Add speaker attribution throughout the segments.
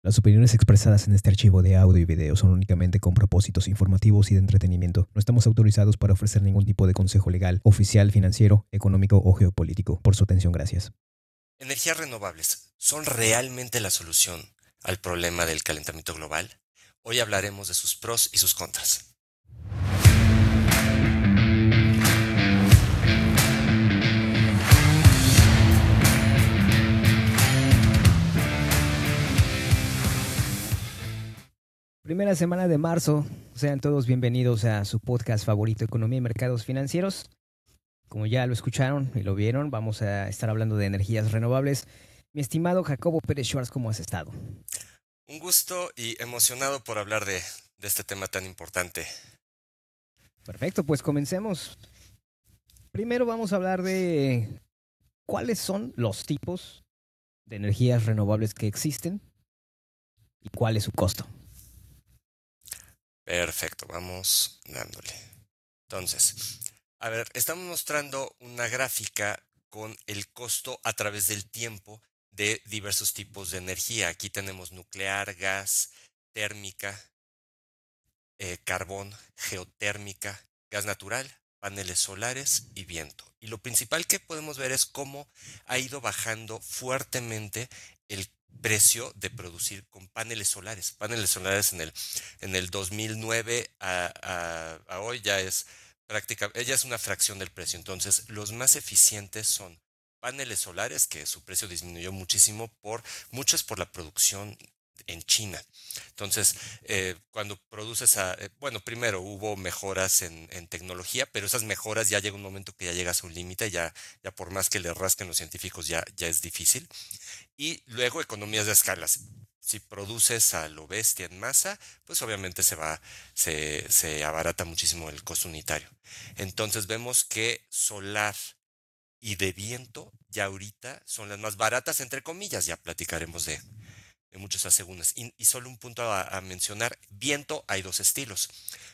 Speaker 1: Las opiniones expresadas en este archivo de audio y video son únicamente con propósitos informativos y de entretenimiento. No estamos autorizados para ofrecer ningún tipo de consejo legal, oficial, financiero, económico o geopolítico. Por su atención, gracias.
Speaker 2: ¿Energías renovables son realmente la solución al problema del calentamiento global? Hoy hablaremos de sus pros y sus contras.
Speaker 1: Primera semana de marzo. Sean todos bienvenidos a su podcast favorito, Economía y Mercados Financieros. Como ya lo escucharon y lo vieron, vamos a estar hablando de energías renovables. Mi estimado Jacobo Pérez Schwartz, ¿cómo has estado?
Speaker 2: Un gusto y emocionado por hablar de, de este tema tan importante.
Speaker 1: Perfecto, pues comencemos. Primero vamos a hablar de cuáles son los tipos de energías renovables que existen y cuál es su costo.
Speaker 2: Perfecto, vamos dándole. Entonces, a ver, estamos mostrando una gráfica con el costo a través del tiempo de diversos tipos de energía. Aquí tenemos nuclear, gas, térmica, eh, carbón, geotérmica, gas natural, paneles solares y viento. Y lo principal que podemos ver es cómo ha ido bajando fuertemente el precio de producir con paneles solares. Paneles solares en el, en el 2009 a, a, hoy ya es prácticamente, ya es una fracción del precio. Entonces, los más eficientes son paneles solares, que su precio disminuyó muchísimo por, muchos por la producción en China. Entonces, eh, cuando produces a, eh, bueno, primero hubo mejoras en, tecnología, pero esas mejoras ya llega un momento que ya llegas a un límite, ya, ya por más que le rasquen los científicos ya, ya es difícil. Y luego economías de escalas. Si produces a lo bestia en masa, pues obviamente se va, se, se abarata muchísimo el costo unitario. Entonces vemos que solar y de viento ya ahorita son las más baratas, entre comillas, ya platicaremos de, de muchos asegúnes. Y, y, solo un punto a, mencionar, viento hay dos estilos.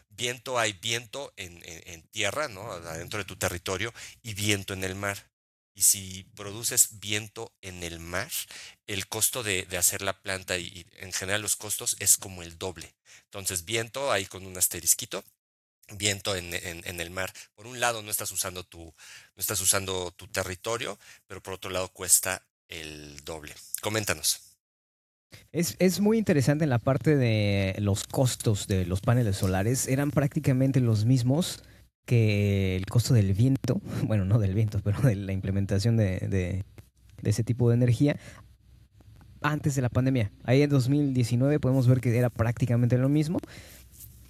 Speaker 2: Viento hay viento en, en, en, tierra, ¿no? Adentro de tu territorio, y viento en el mar. Y si produces viento en el mar, el costo de, de hacer la planta y, y, en general los costos es como el doble. Entonces, viento ahí con un asterisquito, viento en, en, en, el mar. Por un lado no estás usando tu, no estás usando tu territorio, pero por otro lado cuesta el doble. Coméntanos.
Speaker 1: Es, es, muy interesante en la parte de los costos de los paneles solares. Eran prácticamente los mismos que el costo del viento, bueno, no del viento, pero de la implementación de, de, ese tipo de energía antes de la pandemia. Ahí en 2019 podemos ver que era prácticamente lo mismo.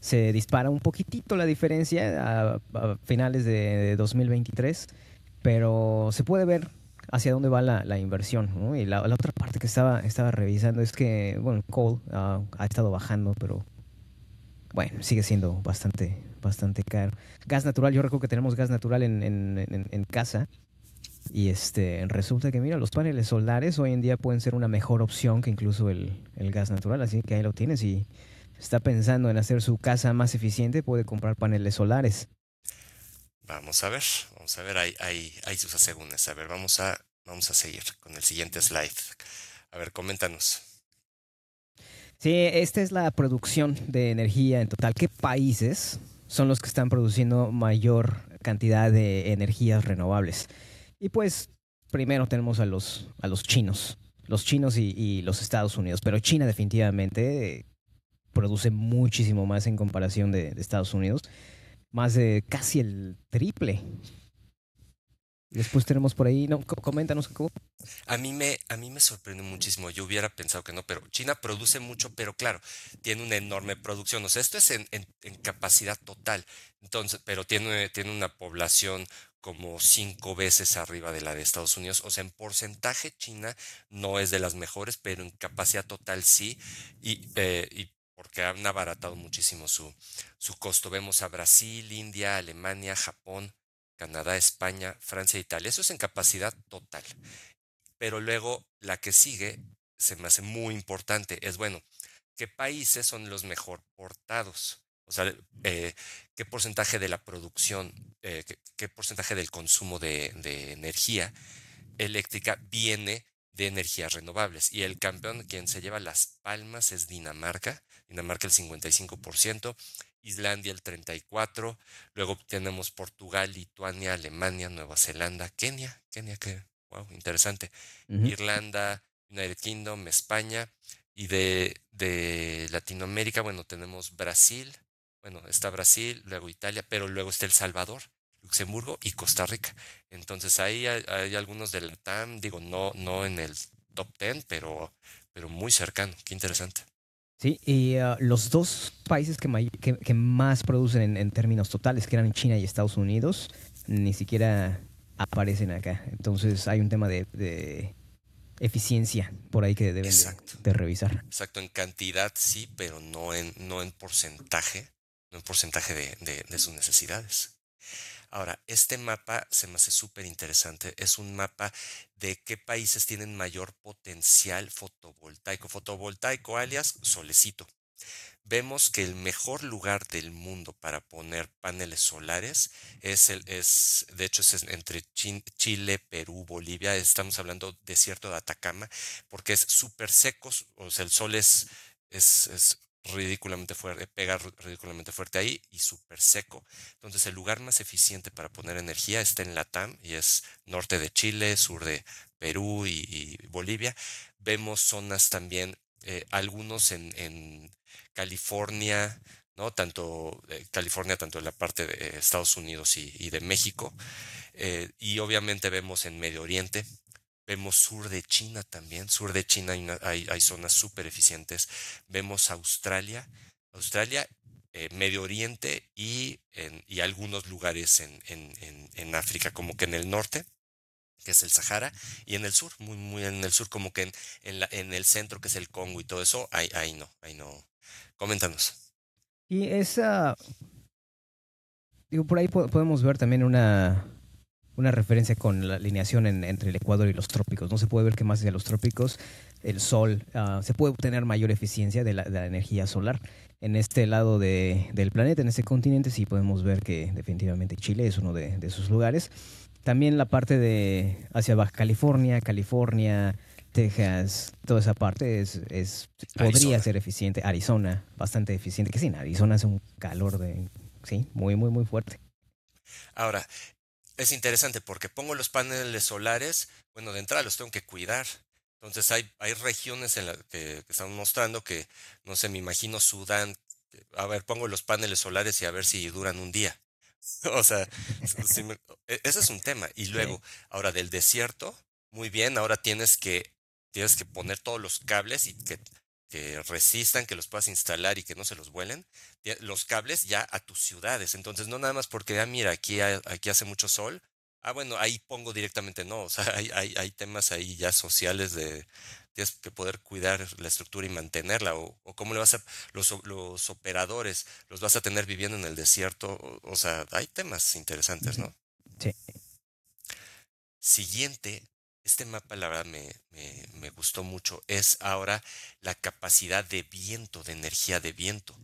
Speaker 1: Se dispara un poquitito la diferencia a, a finales de 2023, pero se puede ver hacia dónde va la, la inversión. ¿no? Y la, la, otra parte que estaba, estaba revisando es que, bueno, coal uh, ha estado bajando, pero bueno, sigue siendo bastante, bastante caro. Gas natural, yo recuerdo que tenemos gas natural en, en, en, casa. Y este resulta que, mira, los paneles solares hoy en día pueden ser una mejor opción que incluso el, el gas natural. Así que ahí lo tienes. Y está pensando en hacer su casa más eficiente, puede comprar paneles solares.
Speaker 2: Vamos a ver, vamos a ver, hay, hay, hay sus asegúnes. A ver, vamos a, vamos a seguir con el siguiente slide. A ver, coméntanos.
Speaker 1: Sí, esta es la producción de energía en total. ¿Qué países son los que están produciendo mayor cantidad de energías renovables? Y pues, primero tenemos a los, a los chinos, los chinos y, y los Estados Unidos, pero China definitivamente produce muchísimo más en comparación de, de Estados Unidos más de casi el triple. Después tenemos por ahí, no, coméntanos, Jacobo.
Speaker 2: A mí me, a mí me sorprende muchísimo. Yo hubiera pensado que no, pero China produce mucho, pero claro, tiene una enorme producción. O sea, esto es en, en, en capacidad total. Entonces, pero tiene, tiene una población como cinco veces arriba de la de Estados Unidos. O sea, en porcentaje China no es de las mejores, pero en capacidad total sí. Y, eh, y porque han abaratado muchísimo su, su costo. Vemos a Brasil, India, Alemania, Japón, Canadá, España, Francia, Italia. Eso es en capacidad total. Pero luego la que sigue se me hace muy importante. Es bueno, ¿qué países son los mejor portados? O sea, eh, ¿qué porcentaje de la producción, eh, qué, qué, porcentaje del consumo de, de energía eléctrica viene de energías renovables. Y el campeón, quien se lleva las palmas, es Dinamarca. Dinamarca el 55%, Islandia el 34%, luego tenemos Portugal, Lituania, Alemania, Nueva Zelanda, Kenia, Kenia que, wow, interesante, Irlanda, United Kingdom, España, y de, de Latinoamérica, bueno, tenemos Brasil, bueno, está Brasil, luego Italia, pero luego está El Salvador, Luxemburgo y Costa Rica. Entonces ahí hay, algunos de la TAM, digo, no, no en el top 10, pero, pero muy cercano. Qué interesante.
Speaker 1: Sí, y uh, los dos países que, que, más producen en, términos totales, que eran China y Estados Unidos, ni siquiera aparecen acá. Entonces hay un tema de, eficiencia por ahí que deben de, revisar.
Speaker 2: Exacto, en cantidad sí, pero no en, no en porcentaje, no en porcentaje de, de sus necesidades. Ahora, este mapa se me hace súper interesante. Es un mapa de qué países tienen mayor potencial fotovoltaico. Fotovoltaico alias solecito. Vemos que el mejor lugar del mundo para poner paneles solares es, el, es de hecho, es entre Chile, Perú, Bolivia. Estamos hablando desierto de Atacama, porque es súper seco, o sea, el sol es, es, es ridículamente fuerte, pega ridículamente fuerte ahí y súper seco. Entonces el lugar más eficiente para poner energía está en Latam y es norte de Chile, sur de Perú y, Bolivia. Vemos zonas también, eh, algunos en, California, ¿no? Tanto eh, California, tanto en la parte de Estados Unidos y, de México. Eh, y obviamente vemos en Medio Oriente, Vemos sur de China también. Sur de China hay, hay, zonas súper eficientes. Vemos Australia. Australia, eh, Medio Oriente y, en, y algunos lugares en, en, en, África, como que en el norte, que es el Sahara, y en el sur, muy, muy en el sur, como que en, la, en el centro, que es el Congo y todo eso, ahí, ahí no, ahí no. Coméntanos.
Speaker 1: Y esa, digo, por ahí podemos ver también una, una referencia con la alineación entre el Ecuador y los trópicos. No se puede ver que más hacia los trópicos el sol ah, se puede obtener mayor eficiencia de la, energía solar. En este lado del planeta, en este continente, sí podemos ver que definitivamente Chile es uno de, esos lugares. También la parte de hacia Baja California, California, Texas, toda esa parte es, es podría ser eficiente. Arizona, bastante eficiente. Que sí, Arizona hace un calor de, sí, muy, muy, muy fuerte.
Speaker 2: Ahora, es interesante porque pongo los paneles solares, bueno, de entrada los tengo que cuidar. Entonces hay, hay regiones en las que, están mostrando que, no sé, me imagino Sudán, a ver, pongo los paneles solares y a ver si duran un día. o sea, e, ese es un tema. Y luego, ahora del desierto, muy bien, ahora tienes que, tienes que poner todos los cables y que que resistan, que los puedas instalar y que no se los vuelen, los cables ya a tus ciudades. Entonces, no nada más porque, ah, mira, aquí, aquí hace mucho sol. Ah, bueno, ahí pongo directamente no. O sea, hay, hay, hay temas ahí ya sociales de tienes que poder cuidar la estructura y mantenerla. O, o cómo le vas a. Los, los operadores los vas a tener viviendo en el desierto. O, o sea, hay temas interesantes, ¿no?
Speaker 1: Sí.
Speaker 2: Siguiente, este mapa, la verdad, me, me, gustó mucho. Es ahora la capacidad de viento, de energía de viento.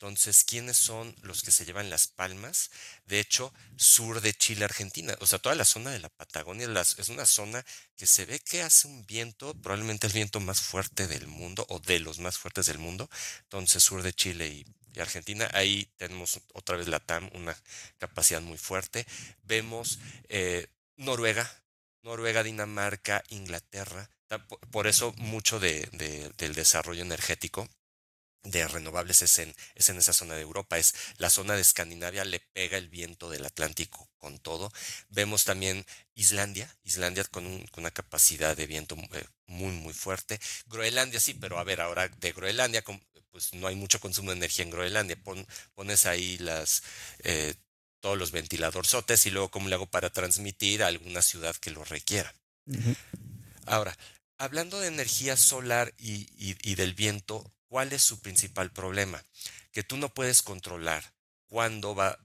Speaker 2: Entonces, ¿quiénes son los que se llevan las palmas? De hecho, sur de Chile, Argentina. O sea, toda la zona de la Patagonia es una zona que se ve que hace un viento, probablemente el viento más fuerte del mundo o de los más fuertes del mundo. Entonces, sur de Chile y, Argentina, ahí tenemos otra vez la TAM, una capacidad muy fuerte. Vemos eh, Noruega, Noruega, Dinamarca, Inglaterra. Por eso mucho de, del desarrollo energético de renovables es en, es en esa zona de Europa, es la zona de Escandinavia, le pega el viento del Atlántico con todo. Vemos también Islandia, Islandia con, una capacidad de viento eh, muy, muy fuerte. Groenlandia sí, pero a ver, ahora de Groenlandia, pues no hay mucho consumo de energía en Groenlandia. pones ahí las eh, todos los ventiladorzotes y luego cómo le hago para transmitir a alguna ciudad que lo requiera. Ahora, hablando de energía solar y, del viento, ¿cuál es su principal problema? Que tú no puedes controlar cuándo va,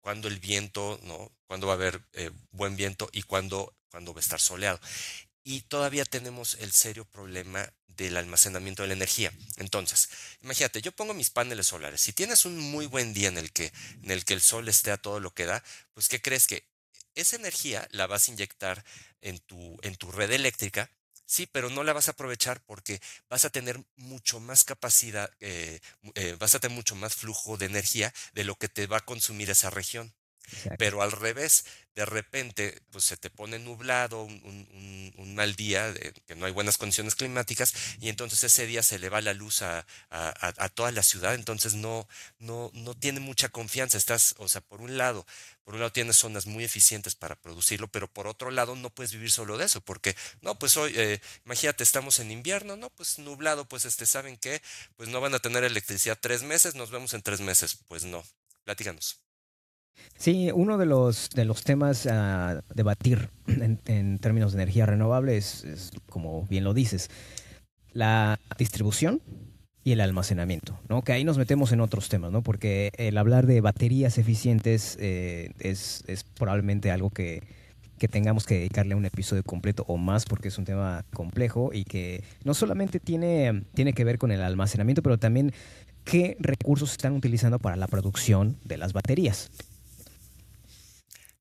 Speaker 2: cuándo el viento, ¿no? Cuándo va a haber eh, buen viento y cuándo, cuándo va a estar soleado. Y todavía tenemos el serio problema del almacenamiento de la energía. Entonces, imagínate, yo pongo mis paneles solares. Si tienes un muy buen día en el que, en el, que el sol esté a todo lo que da, pues ¿qué crees que esa energía la vas a inyectar en tu, en tu red eléctrica Sí, pero no la vas a aprovechar porque vas a tener mucho más capacidad, eh, eh, vas a tener mucho más flujo de energía de lo que te va a consumir esa región. Pero al revés, de repente, pues se te pone nublado, un, mal día, que no hay buenas condiciones climáticas, y entonces ese día se le va la luz a, a, toda la ciudad, entonces no, no, no tiene mucha confianza. Estás, o sea, por un lado, por un lado tienes zonas muy eficientes para producirlo, pero por otro lado no puedes vivir solo de eso, porque, no, pues hoy, eh, imagínate, estamos en invierno, no, pues nublado, pues este, ¿saben qué? Pues no van a tener electricidad tres meses, nos vemos en tres meses. Pues no, platícanos.
Speaker 1: Sí, uno de los, de los temas a debatir en, términos de energía renovable es, como bien lo dices, la distribución y el almacenamiento, ¿no? Que ahí nos metemos en otros temas, ¿no? Porque el hablar de baterías eficientes eh, es, es, probablemente algo que, que, tengamos que dedicarle un episodio completo o más porque es un tema complejo y que no solamente tiene, tiene que ver con el almacenamiento, pero también qué recursos están utilizando para la producción de las baterías.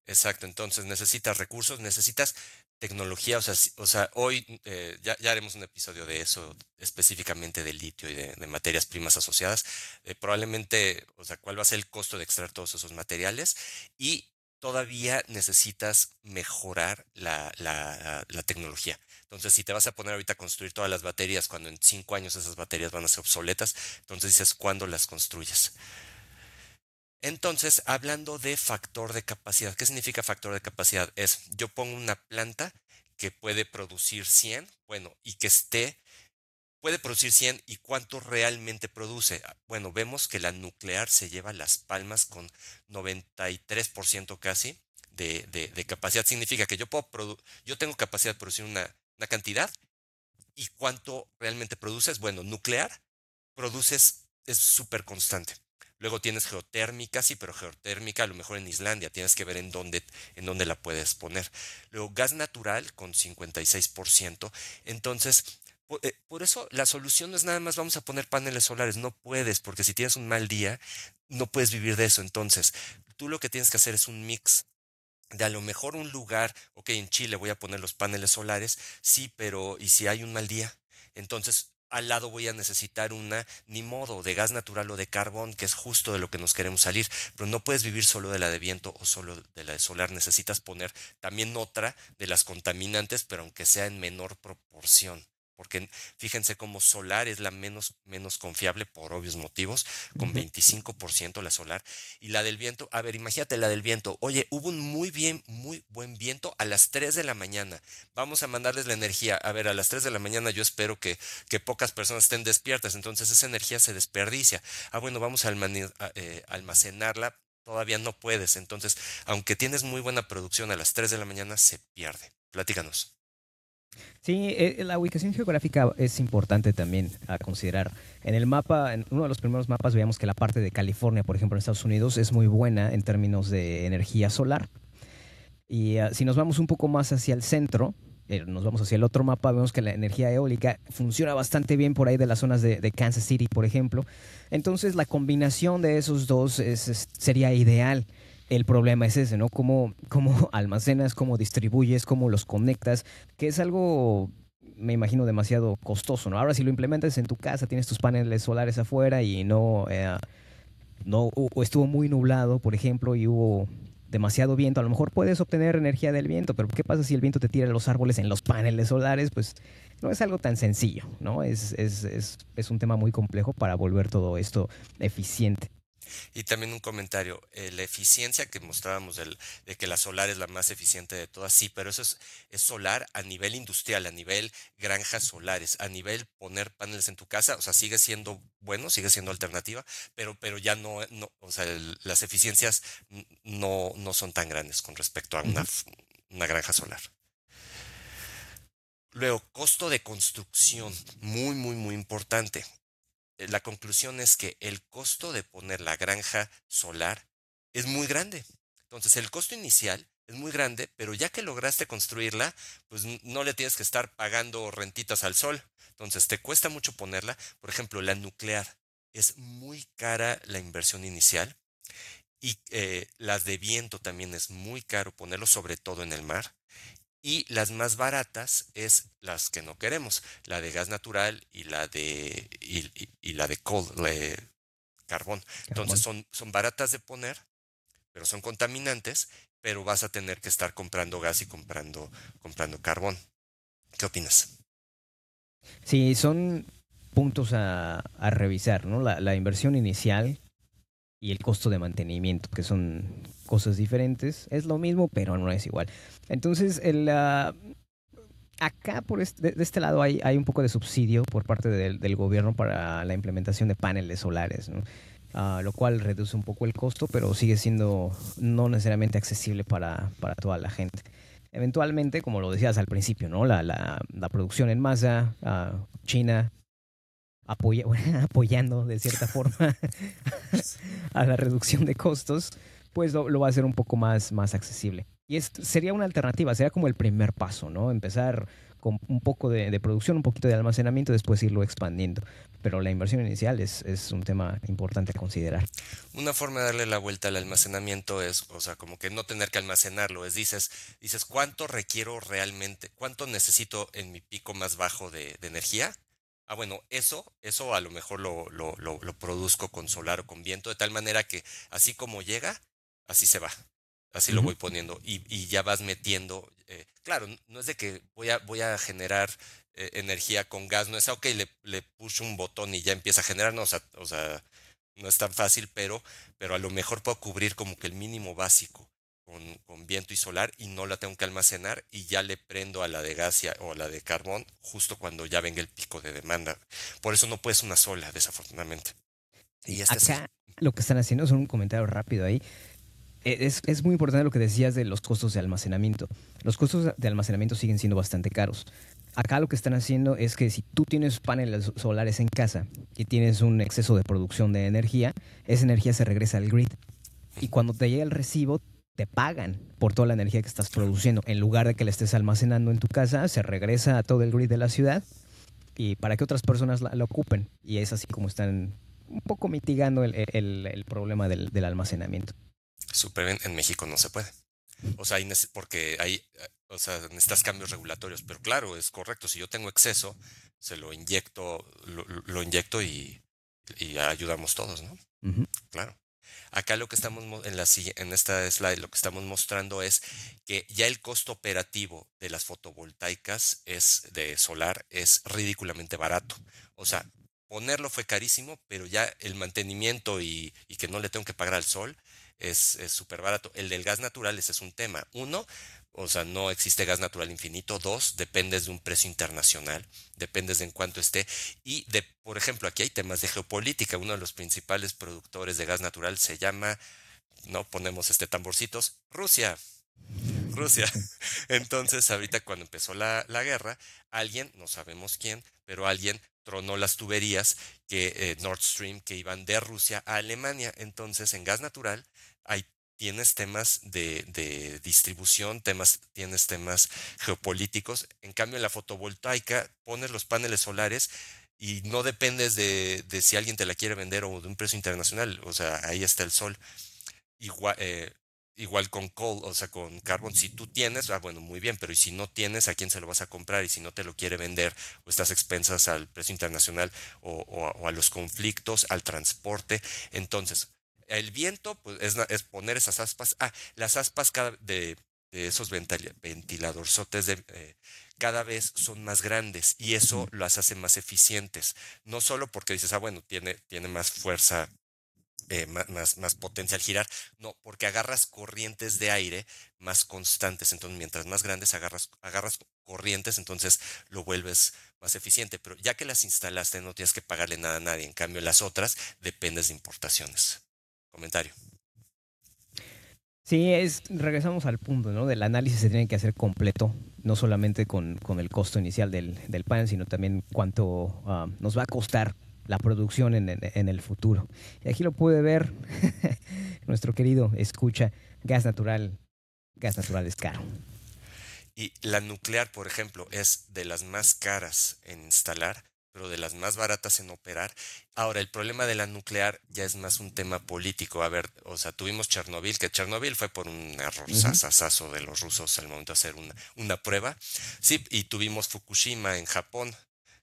Speaker 2: Exacto, entonces necesitas recursos, necesitas tecnología, o sea, o sea hoy eh, ya, haremos un episodio de eso específicamente del litio y de, materias primas asociadas. Eh, probablemente, o sea, cuál va a ser el costo de extraer todos esos materiales y todavía necesitas mejorar la, la, la, tecnología. Entonces, si te vas a poner ahorita a construir todas las baterías cuando en cinco años esas baterías van a ser obsoletas, entonces dices, ¿cuándo las construyes? Entonces, hablando de factor de capacidad, ¿qué significa factor de capacidad? Es, yo pongo una planta que puede producir 100, bueno, y que esté, puede producir 100 y cuánto realmente produce. Ah, bueno, vemos que la nuclear se lleva las palmas con 93% casi de, de, capacidad. Significa que yo, puedo yo tengo capacidad de producir una, una cantidad y cuánto realmente produces. Bueno, nuclear produces, es súper constante. Luego tienes geotérmica, sí, pero geotérmica a lo mejor en Islandia, tienes que ver en dónde, en dónde la puedes poner. Luego gas natural con 56%. Entonces, eh, por, eso la solución no es nada más vamos a poner paneles solares, no puedes, porque si tienes un mal día, no puedes vivir de eso. Entonces, tú lo que tienes que hacer es un mix de a lo mejor un lugar, ok, en Chile voy a poner los paneles solares, sí, pero ¿y si hay un mal día? Entonces, al lado voy a necesitar una, ni modo, de gas natural o de carbón, que es justo de lo que nos queremos salir. Pero no puedes vivir solo de la de viento o solo de la de solar. Necesitas poner también otra de las contaminantes, pero aunque sea en menor proporción porque fíjense cómo solar es la menos, menos confiable por obvios motivos, con 25% la solar. Y la del viento, a ver, imagínate la del viento. Oye, hubo un muy bien, muy buen viento a las 3 de la mañana. Vamos a mandarles la energía. A ver, a las 3 de la mañana yo espero que, que pocas personas estén despiertas, entonces esa energía se desperdicia. Ah, bueno, vamos a eh, almacenarla todavía no puedes. Entonces, aunque tienes muy buena producción a las 3 de la mañana, se pierde. Platícanos.
Speaker 1: Sí, eh, la ubicación geográfica es importante también a considerar. En el mapa, en uno de los primeros mapas, veíamos que la parte de California, por ejemplo, en Estados Unidos, es muy buena en términos de energía solar. Y ah, si nos vamos un poco más hacia el centro, eh, nos vamos hacia el otro mapa, vemos que la energía eólica funciona bastante bien por ahí de las zonas de, Kansas City, por ejemplo. Entonces, la combinación de esos dos sería ideal. El problema es ese, ¿no? Cómo, cómo almacenas, cómo distribuyes, cómo los conectas, que es algo, me imagino, demasiado costoso, ¿no? Ahora si lo implementas en tu casa, tienes tus paneles solares afuera y no, eh, no o estuvo muy nublado, por ejemplo, y hubo demasiado viento, a lo mejor puedes obtener energía del viento, pero ¿qué pasa si el viento te tira los árboles en los paneles solares? Pues no es algo tan sencillo, ¿no? Es, es, es, es un tema muy complejo para volver todo esto eficiente.
Speaker 2: Y también un comentario, eh, la eficiencia que mostrábamos del, de que la solar es la más eficiente de todas, sí, pero eso es, es, solar a nivel industrial, a nivel granjas solares, a nivel poner paneles en tu casa, o sea, sigue siendo bueno, sigue siendo alternativa, pero, pero ya no, no o sea, las eficiencias no, no son tan grandes con respecto a una, una granja solar. Luego, costo de construcción, muy, muy, muy importante. Eh, la conclusión es que el costo de poner la granja solar es muy grande. Entonces, el costo inicial es muy grande, pero ya que lograste construirla, pues no le tienes que estar pagando rentitas al sol. Entonces, te cuesta mucho ponerla. Por ejemplo, la nuclear es muy cara la inversión inicial y eh, las de viento también es muy caro ponerlo, sobre todo en el mar. Y las más baratas es las que no queremos, la de gas natural y la de y, la de coal, carbón. Entonces son, son baratas de poner, pero son contaminantes, pero vas a tener que estar comprando gas y comprando, comprando carbón. ¿Qué opinas?
Speaker 1: Sí, son puntos a, a revisar, ¿no? La, la inversión inicial y el costo de mantenimiento, que son cosas diferentes. Es lo mismo, pero no es igual. Entonces, el, uh, acá por este, de, este lado hay, hay, un poco de subsidio por parte del, gobierno para la implementación de paneles solares. Uh, lo cual reduce un poco el costo, pero sigue siendo no necesariamente accesible para, para toda la gente. Eventualmente, como lo decías al principio, ¿no? la, la, la producción en masa, uh, China apoya, apoyando de cierta forma a la reducción de costos, pues lo, va a hacer un poco más, más accesible. Y es, sería una alternativa, sería como el primer paso, ¿no? Empezar con un poco de, producción, un poquito de almacenamiento, después irlo expandiendo. Pero la inversión inicial es, es, un tema importante a considerar.
Speaker 2: Una forma de darle la vuelta al almacenamiento es, o sea, como que no tener que almacenarlo, es dices, dices, ¿cuánto requiero realmente? ¿Cuánto necesito en mi pico más bajo de energía? Ah, bueno, eso, eso a lo mejor lo, lo, lo, produzco con solar o con viento, de tal manera que así como llega, así se va. Así lo voy poniendo y, y, ya vas metiendo. Eh, claro, no es de que voy a, voy a generar eh, energía con gas, no es, ok, le, le puso un botón y ya empieza a generar, no, o sea, o sea, no es tan fácil, pero, pero a lo mejor puedo cubrir como que el mínimo básico con, viento y solar y no la tengo que almacenar y ya le prendo a la de gas o a la de carbón justo cuando ya venga el pico de demanda. Por eso no puedes una sola, desafortunadamente.
Speaker 1: Y Acá lo que están haciendo es un comentario rápido ahí. E, es, es, muy importante lo que decías de los costos de almacenamiento. Los costos de almacenamiento siguen siendo bastante caros. Acá lo que están haciendo es que si tú tienes paneles solares en casa y tienes un exceso de producción de energía, esa energía se regresa al grid. Y cuando te llega el recibo, te pagan por toda la energía que estás produciendo. En lugar de que la estés almacenando en tu casa, se regresa a todo el grid de la ciudad y para que otras personas la, ocupen. Y es así como están un poco mitigando el, el, problema del, del, almacenamiento.
Speaker 2: Súper bien, en México no se puede. O sea, porque hay, o sea, necesitas cambios regulatorios, pero claro, es correcto. Si yo tengo exceso, se lo inyecto, lo, lo inyecto y, y ayudamos todos, ¿no? Claro. Acá lo que estamos en, la, en esta slide, lo que estamos mostrando es que ya el costo operativo de las fotovoltaicas es de solar es ridículamente barato. O sea, ponerlo fue carísimo, pero ya el mantenimiento y, y que no le tengo que pagar al sol es súper barato. El del gas natural ese es un tema. Uno, o sea, no existe gas natural infinito. Dos, dependes de un precio internacional, dependes de en cuánto esté. Y, de, por ejemplo, aquí hay temas de geopolítica. Uno de los principales productores de gas natural se llama, no ponemos este tamborcitos, Rusia. Rusia. Entonces, ahorita cuando empezó la, la, guerra, alguien, no sabemos quién, pero alguien tronó las tuberías que eh, Nord Stream que iban de Rusia a Alemania. Entonces, en gas natural hay tienes temas de, de, distribución, temas, tienes temas geopolíticos. En cambio, en la fotovoltaica pones los paneles solares y no dependes de, de, si alguien te la quiere vender o de un precio internacional. O sea, ahí está el sol. Igual, eh, igual con coal, o sea, con carbon. Si tú tienes, ah, bueno, muy bien, pero y si no tienes, ¿a quién se lo vas a comprar? Y si no te lo quiere vender, o estás expensas al precio internacional o a los conflictos, al transporte. Entonces, el viento pues, es, es, poner esas aspas. Ah, las aspas cada, de, de esos ventiladorzotes de, eh, cada vez son más grandes y eso las hace más eficientes. No solo porque dices, ah, bueno, tiene, tiene más fuerza, eh, más, más, potencia al girar, no, porque agarras corrientes de aire más constantes. Entonces, mientras más grandes agarras, agarras corrientes, entonces lo vuelves más eficiente. Pero ya que las instalaste, no tienes que pagarle nada a nadie. En cambio, las otras dependes de importaciones comentario.
Speaker 1: Sí, es, regresamos al punto, ¿no? Del análisis se tiene que hacer completo, no solamente con, con el costo inicial del, del, pan, sino también cuánto ah, nos va a costar la producción en, en, el futuro. Y aquí lo puede ver nuestro querido escucha, gas natural, gas natural es caro.
Speaker 2: Y la nuclear, por ejemplo, es de las más caras en instalar, pero de las más baratas en operar. Ahora, el problema de la nuclear ya es más un tema político. A ver, o sea, tuvimos Chernobyl, que Chernobyl fue por un error de los rusos al momento de hacer una, una prueba. Sí, y tuvimos Fukushima en Japón,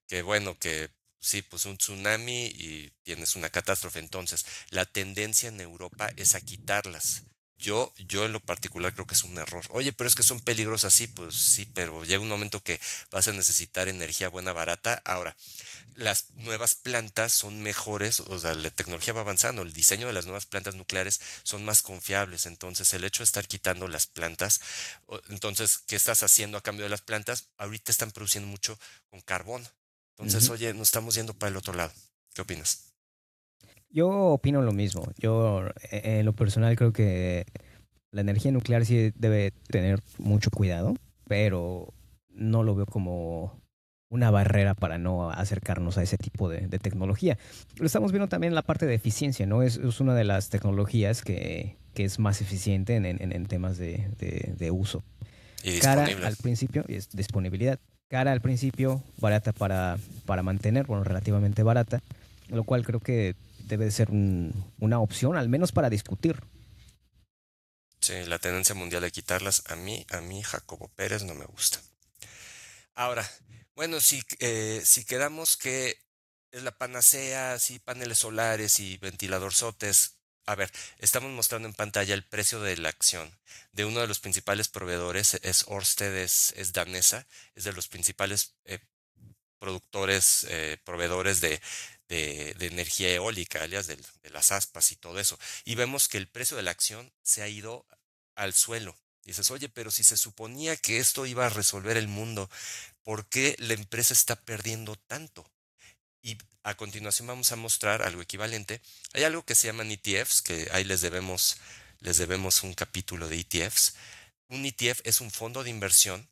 Speaker 2: que bueno, que sí, pues un tsunami y tienes una catástrofe. Entonces, la tendencia en Europa es a quitarlas. Yo, yo en lo particular creo que es un error. Oye, pero es que son peligrosas, sí, pues sí, pero llega un momento que vas a necesitar energía buena, barata. Ahora, las nuevas plantas son mejores, o sea, la tecnología va avanzando, el diseño de las nuevas plantas nucleares son más confiables. Entonces, el hecho de estar quitando las plantas, entonces, ¿qué estás haciendo a cambio de las plantas? Ahorita están produciendo mucho con carbón. Entonces, oye, nos estamos yendo para el otro lado. ¿Qué opinas?
Speaker 1: Yo opino lo mismo. Yo, eh, en lo personal, creo que la energía nuclear sí debe tener mucho cuidado, pero no lo veo como una barrera para no acercarnos a ese tipo de, tecnología. Lo estamos viendo también en la parte de eficiencia, ¿no? Es, una de las tecnologías que, es más eficiente en, temas de, uso.
Speaker 2: Y
Speaker 1: Cara al principio, es disponibilidad. Cara al principio, barata para, para mantener, bueno, relativamente barata, lo cual creo que debe ser una opción, al menos para discutir.
Speaker 2: Sí, la tendencia mundial de quitarlas, a mí, a mí, Jacobo Pérez, no me gusta. Ahora, bueno, si, eh, si quedamos que es la panacea, sí, paneles solares y ventiladorzotes, a ver, estamos mostrando en pantalla el precio de la acción de uno de los principales proveedores, es Orsted, es, danesa, es de los principales eh, productores, eh, proveedores de, de, energía eólica, alias de, las aspas y todo eso. Y vemos que el precio de la acción se ha ido al suelo. dices, oye, pero si se suponía que esto iba a resolver el mundo, ¿por qué la empresa está perdiendo tanto? Y a continuación vamos a mostrar algo equivalente. Hay algo que se llaman ETFs, que ahí les debemos, les debemos un capítulo de ETFs. Un ETF es un fondo de inversión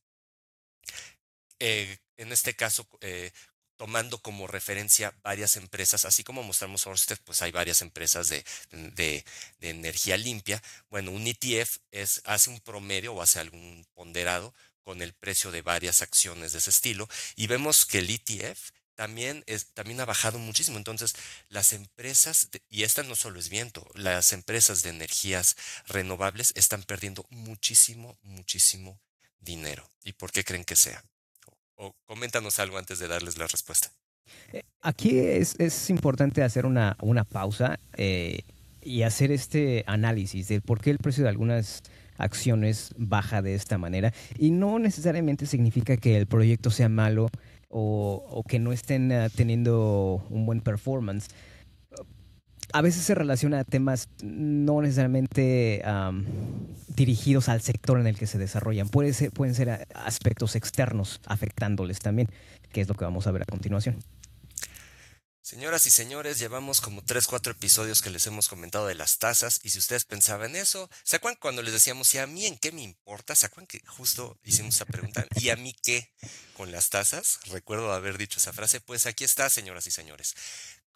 Speaker 2: eh, en este caso eh, tomando como referencia varias empresas, así como mostramos Orsted, pues hay varias empresas de, de, energía limpia. Bueno, un ETF hace un promedio o hace algún ponderado con el precio de varias acciones de ese estilo y vemos que el ETF también, también ha bajado muchísimo. Entonces, las empresas, y esta no solo es viento, las empresas de energías renovables están perdiendo muchísimo, muchísimo dinero. ¿Y por qué creen que sea? O coméntanos algo antes de darles la respuesta.
Speaker 1: Eh, aquí es, importante hacer una, una pausa eh, y hacer este análisis de por qué el precio de algunas acciones baja de esta manera. Y no necesariamente significa que el proyecto sea malo o, que no estén eh, teniendo un buen performance a veces se relaciona a temas no necesariamente dirigidos al sector en el que se desarrollan. Puede ser, pueden ser aspectos externos afectándoles también, que es lo que vamos a ver a continuación.
Speaker 2: Señoras y señores, llevamos como 3, 4 episodios que les hemos comentado de las tasas y si ustedes pensaban eso, ¿se acuerdan cuando les decíamos, ¿y a mí en qué me importa? ¿Se que justo hicimos esa pregunta? ¿Y a mí qué con las tasas? Recuerdo haber dicho esa frase, pues aquí está, señoras y señores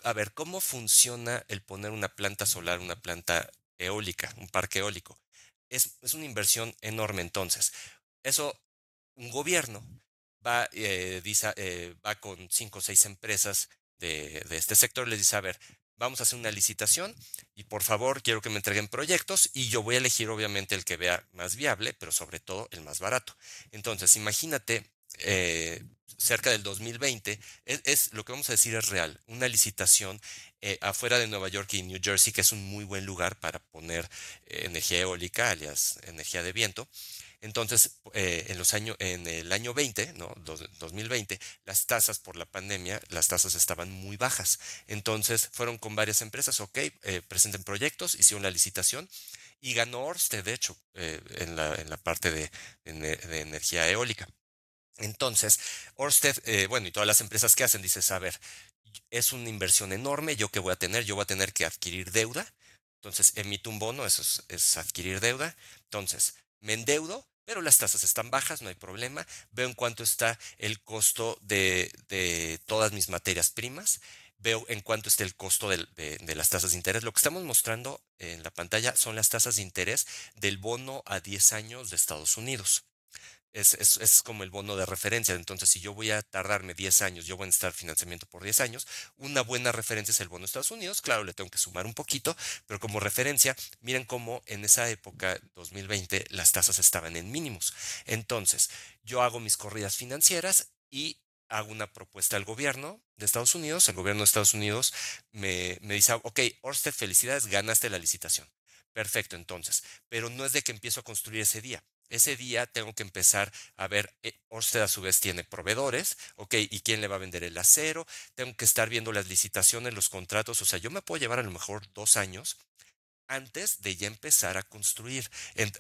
Speaker 2: a ver, ¿cómo funciona el poner una planta solar, una planta eólica, un parque eólico? Es, una inversión enorme entonces. Eso, un gobierno va, eh, eh, va con cinco o seis empresas de, de este sector, les dice, a ver, vamos a hacer una licitación y por favor quiero que me entreguen proyectos y yo voy a elegir obviamente el que vea más viable, pero sobre todo el más barato. Entonces, imagínate eh, cerca del 2020, es, lo que vamos a decir es real. Una licitación eh, afuera de Nueva York y New Jersey, que es un muy buen lugar para poner eh, energía eólica, alias energía de viento. Entonces, en, los años, en el año 20, ¿no? 2020, las tasas por la pandemia, las tasas estaban muy bajas. Entonces, fueron con varias empresas, ok, presenten proyectos, hicieron la licitación y ganó Orsted, de hecho, en, la, en, la, parte de energía eólica. Entonces, Orsted, eh, bueno, y todas las empresas que hacen, dices, a ver, es una inversión enorme, ¿yo qué voy a tener? Yo voy a tener que adquirir deuda. Entonces, emito un bono, eso es, adquirir deuda. Entonces, me endeudo, pero las tasas están bajas, no hay problema. Veo en cuánto está el costo de, todas mis materias primas. Veo en cuánto está el costo de, de, las tasas de interés. Lo que estamos mostrando en la pantalla son las tasas de interés del bono a 10 años de Estados Unidos. Es, es, es, como el bono de referencia. Entonces, si yo voy a tardarme 10 años, yo voy a necesitar financiamiento por 10 años, una buena referencia es el bono de Estados Unidos. Claro, le tengo que sumar un poquito, pero como referencia, miren cómo en esa época, 2020, las tasas estaban en mínimos. Entonces, yo hago mis corridas financieras y hago una propuesta al gobierno de Estados Unidos. El gobierno de Estados Unidos me, me dice, ok, Orsted, felicidades, ganaste la licitación. Perfecto, entonces, pero no es de que empiezo a construir ese día ese día tengo que empezar a ver, eh, usted a su vez tiene proveedores, ok, y quién le va a vender el acero, tengo que estar viendo las licitaciones, los contratos, o sea, yo me puedo llevar a lo mejor dos años antes de ya empezar a construir.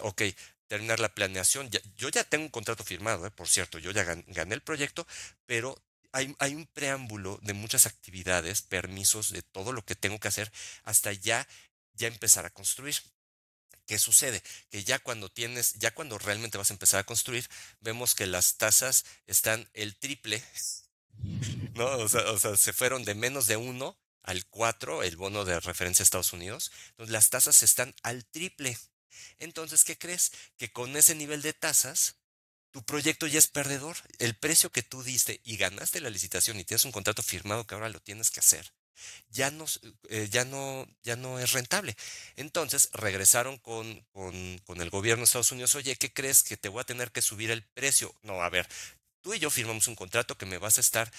Speaker 2: ok, terminar la planeación. yo ya tengo un contrato firmado, eh, por cierto, yo ya gané el proyecto, pero hay, hay, un preámbulo de muchas actividades, permisos, de todo lo que tengo que hacer hasta ya, ya empezar a construir. ¿Qué sucede? Que ya cuando tienes, ya cuando realmente vas a empezar a construir, vemos que las tasas están el triple, ¿no? O sea, se fueron de menos de uno al 4, el bono de referencia a Estados Unidos. Entonces las tasas están al triple. Entonces, ¿qué crees? Que con ese nivel de tasas, tu proyecto ya es perdedor. El precio que tú diste y ganaste la licitación y tienes un contrato firmado que ahora lo tienes que hacer, ya no, eh, ya no, ya no es rentable. Entonces regresaron con, con, el gobierno de Estados Unidos, oye, ¿qué crees que te voy a tener que subir el precio? No, a ver, tú y yo firmamos un contrato que me vas a estar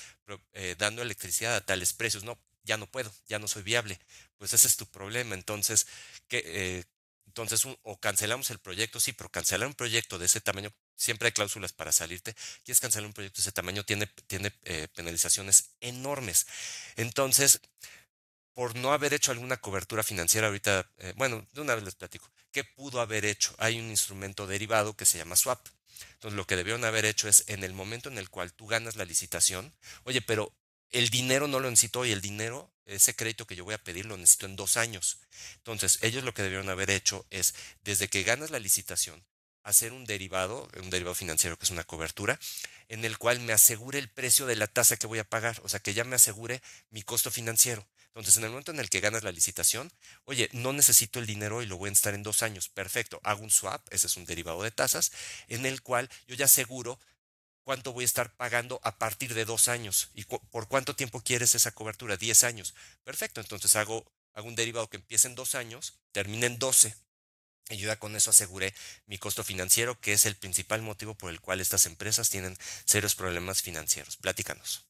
Speaker 2: eh, dando electricidad a tales precios. No, ya no puedo, ya no soy viable. Pues ese es tu problema. Entonces, ¿qué, eh, entonces, o cancelamos el proyecto, sí, pero cancelar un proyecto de ese tamaño, siempre hay cláusulas para salirte. Quieres cancelar un proyecto de ese tamaño, tiene, tiene eh, penalizaciones enormes. Entonces, por no haber hecho alguna cobertura financiera ahorita, eh, bueno, de una vez les platico, ¿qué pudo haber hecho? Hay un instrumento derivado que se llama swap. Entonces, lo que debieron haber hecho es en el momento en el cual tú ganas la licitación, oye, pero el dinero no lo necesito y el dinero, ese crédito que yo voy a pedir, lo necesito en dos años. Entonces, ellos lo que debieron haber hecho es, desde que ganas la licitación, hacer un derivado, un derivado financiero que es una cobertura, en el cual me asegure el precio de la tasa que voy a pagar, o sea, que ya me asegure mi costo financiero. Entonces, en el momento en el que ganas la licitación, oye, no necesito el dinero y lo voy a estar en dos años. Perfecto, hago un swap, ese es un derivado de tasas, en el cual yo ya aseguro cuánto voy a estar pagando a partir de dos años y por cuánto tiempo quieres esa cobertura, diez años. Perfecto, entonces hago, hago un derivado que empiece en dos años, termine en doce. Y yo ya con eso aseguré mi costo financiero, que es el principal motivo por el cual estas empresas tienen serios problemas financieros. Platícanos.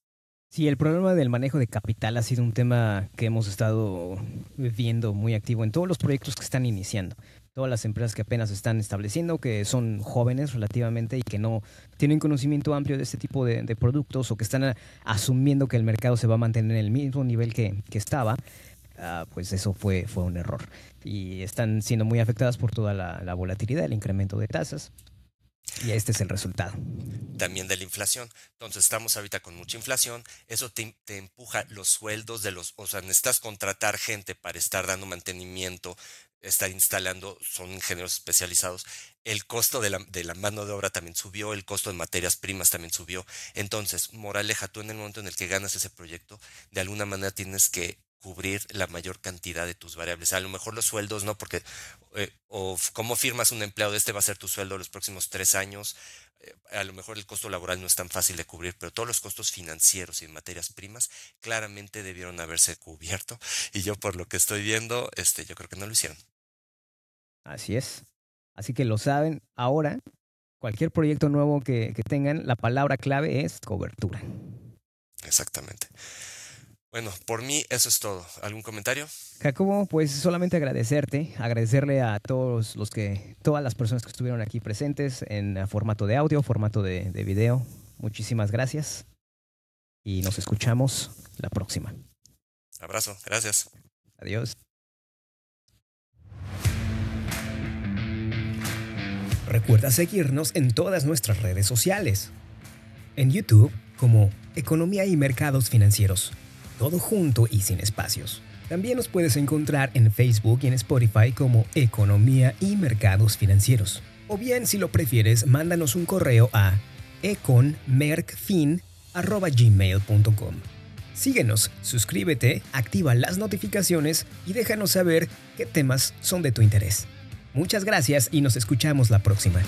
Speaker 1: Sí, el problema del manejo de capital ha sido un tema que hemos estado viendo muy activo en todos los proyectos que están iniciando todas las empresas que apenas están estableciendo, que son jóvenes relativamente y que no tienen conocimiento amplio de este tipo de, productos o que están asumiendo que el mercado se va a mantener en el mismo nivel que, estaba, ah, pues eso fue, fue un error. Y están siendo muy afectadas por toda la, volatilidad, el incremento de tasas. Y este es el resultado.
Speaker 2: También de la inflación. Entonces estamos ahorita con mucha inflación. Eso te, te, empuja los sueldos de los, o sea, necesitas contratar gente para estar dando mantenimiento estar instalando, son ingenieros especializados. El costo de la, de la, mano de obra también subió, el costo de materias primas también subió. Entonces, moraleja, tú en el momento en el que ganas ese proyecto, de alguna manera tienes que cubrir la mayor cantidad de tus variables. A lo mejor los sueldos, ¿no? Porque, eh, o cómo firmas un empleado, este va a ser tu sueldo los próximos tres años. Eh, a lo mejor el costo laboral no es tan fácil de cubrir, pero todos los costos financieros y materias primas claramente debieron haberse cubierto. Y yo, por lo que estoy viendo, este, yo creo que no lo hicieron.
Speaker 1: Así es. Así que lo saben ahora. Cualquier proyecto nuevo que, tengan, la palabra clave es cobertura.
Speaker 2: Exactamente. Bueno, por mí eso es todo. ¿Algún comentario?
Speaker 1: Jacobo, pues solamente agradecerte, agradecerle a todos los que, todas las personas que estuvieron aquí presentes en formato de audio, formato de, de video. Muchísimas gracias y nos escuchamos la próxima.
Speaker 2: Abrazo, gracias.
Speaker 1: Adiós.
Speaker 3: Recuerda seguirnos en todas nuestras redes sociales. En YouTube como Economía y Mercados Financieros. Todo junto y sin espacios. También nos puedes encontrar en Facebook y en Spotify como Economía y Mercados Financieros. O bien, si lo prefieres, mándanos un correo a econmercfin.gmail.com. Síguenos, suscríbete, activa las notificaciones y déjanos saber qué temas son de tu interés. Muchas gracias y nos escuchamos la próxima.